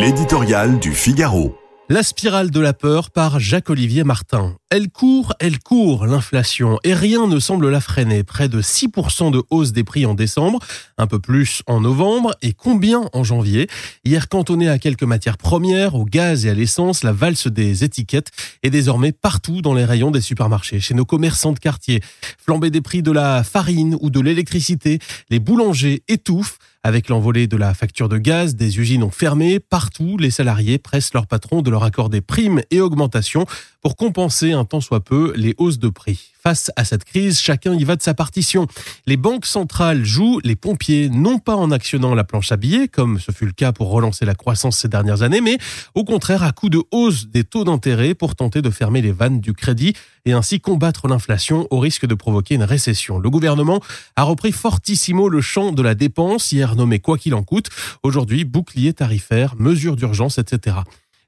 L'éditorial du Figaro. La spirale de la peur par Jacques-Olivier Martin. Elle court, elle court, l'inflation, et rien ne semble la freiner. Près de 6% de hausse des prix en décembre, un peu plus en novembre, et combien en janvier? Hier cantonné à quelques matières premières, au gaz et à l'essence, la valse des étiquettes est désormais partout dans les rayons des supermarchés, chez nos commerçants de quartier. Flambée des prix de la farine ou de l'électricité, les boulangers étouffent. Avec l'envolée de la facture de gaz, des usines ont fermé. Partout, les salariés pressent leur patron de leur accorder primes et augmentations pour compenser tant soit peu les hausses de prix. Face à cette crise, chacun y va de sa partition. Les banques centrales jouent les pompiers, non pas en actionnant la planche à billets, comme ce fut le cas pour relancer la croissance ces dernières années, mais au contraire à coup de hausse des taux d'intérêt pour tenter de fermer les vannes du crédit et ainsi combattre l'inflation au risque de provoquer une récession. Le gouvernement a repris fortissimo le champ de la dépense, hier nommé quoi qu'il en coûte, aujourd'hui bouclier tarifaire, mesures d'urgence, etc.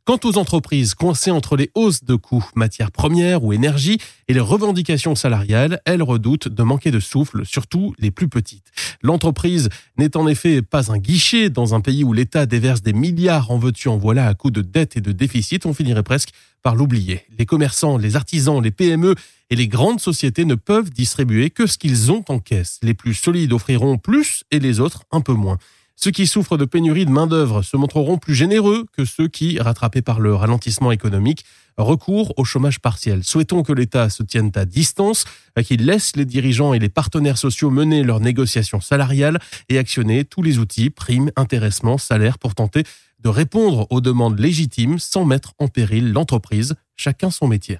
Quant aux entreprises coincées entre les hausses de coûts, matières premières ou énergie, et les revendications salariales, elles redoutent de manquer de souffle, surtout les plus petites. L'entreprise n'est en effet pas un guichet dans un pays où l'État déverse des milliards en veux-tu en voilà à coups de dettes et de déficits, on finirait presque par l'oublier. Les commerçants, les artisans, les PME et les grandes sociétés ne peuvent distribuer que ce qu'ils ont en caisse. Les plus solides offriront plus et les autres un peu moins. Ceux qui souffrent de pénurie de main-d'œuvre se montreront plus généreux que ceux qui, rattrapés par le ralentissement économique, recourent au chômage partiel. Souhaitons que l'État se tienne à distance, qu'il laisse les dirigeants et les partenaires sociaux mener leurs négociations salariales et actionner tous les outils, primes, intéressements, salaires pour tenter de répondre aux demandes légitimes sans mettre en péril l'entreprise, chacun son métier.